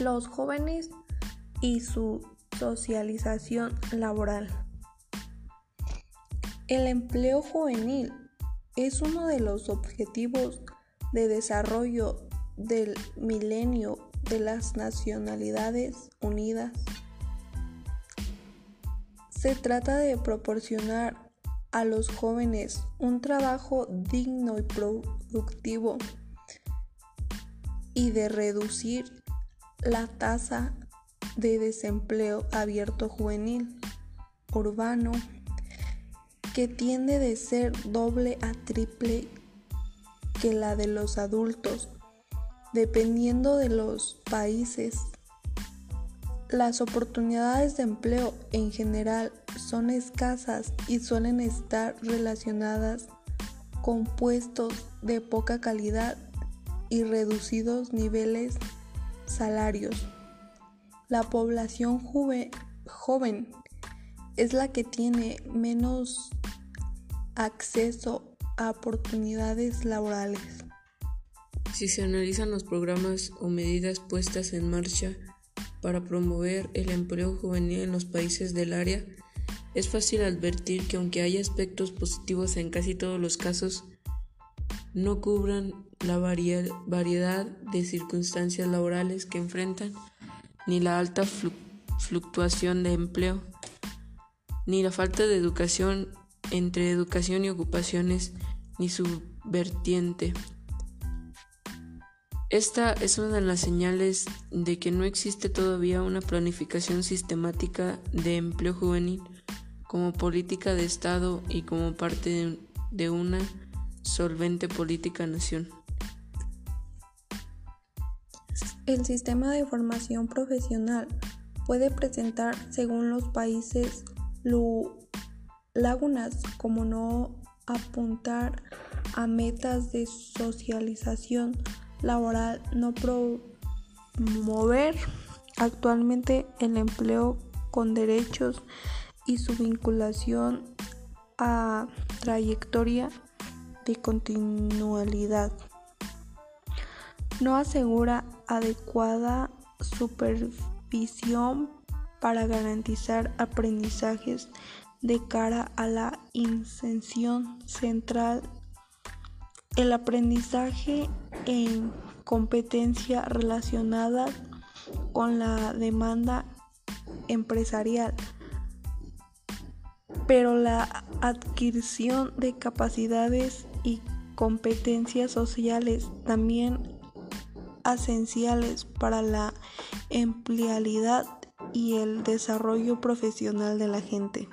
los jóvenes y su socialización laboral. El empleo juvenil es uno de los objetivos de desarrollo del milenio de las Nacionalidades Unidas. Se trata de proporcionar a los jóvenes un trabajo digno y productivo y de reducir la tasa de desempleo abierto juvenil urbano que tiende de ser doble a triple que la de los adultos, dependiendo de los países. Las oportunidades de empleo en general son escasas y suelen estar relacionadas con puestos de poca calidad y reducidos niveles salarios. La población joven es la que tiene menos acceso a oportunidades laborales. Si se analizan los programas o medidas puestas en marcha para promover el empleo juvenil en los países del área, es fácil advertir que aunque haya aspectos positivos en casi todos los casos, no cubran la variedad de circunstancias laborales que enfrentan, ni la alta fluctuación de empleo ni la falta de educación entre educación y ocupaciones, ni su vertiente. Esta es una de las señales de que no existe todavía una planificación sistemática de empleo juvenil como política de Estado y como parte de, una solvente política nación. El sistema de formación profesional puede presentar, según los países, lagunas como no apuntar a metas de socialización laboral, no promover actualmente el empleo con derechos y su vinculación a trayectoria de continuidad. No asegura adecuada supervisión para garantizar aprendizajes de cara a la inserción central. El aprendizaje en competencia relacionada con la demanda empresarial, pero la adquisición de capacidades y competencias sociales también esenciales para la empleabilidad y el desarrollo profesional de la gente.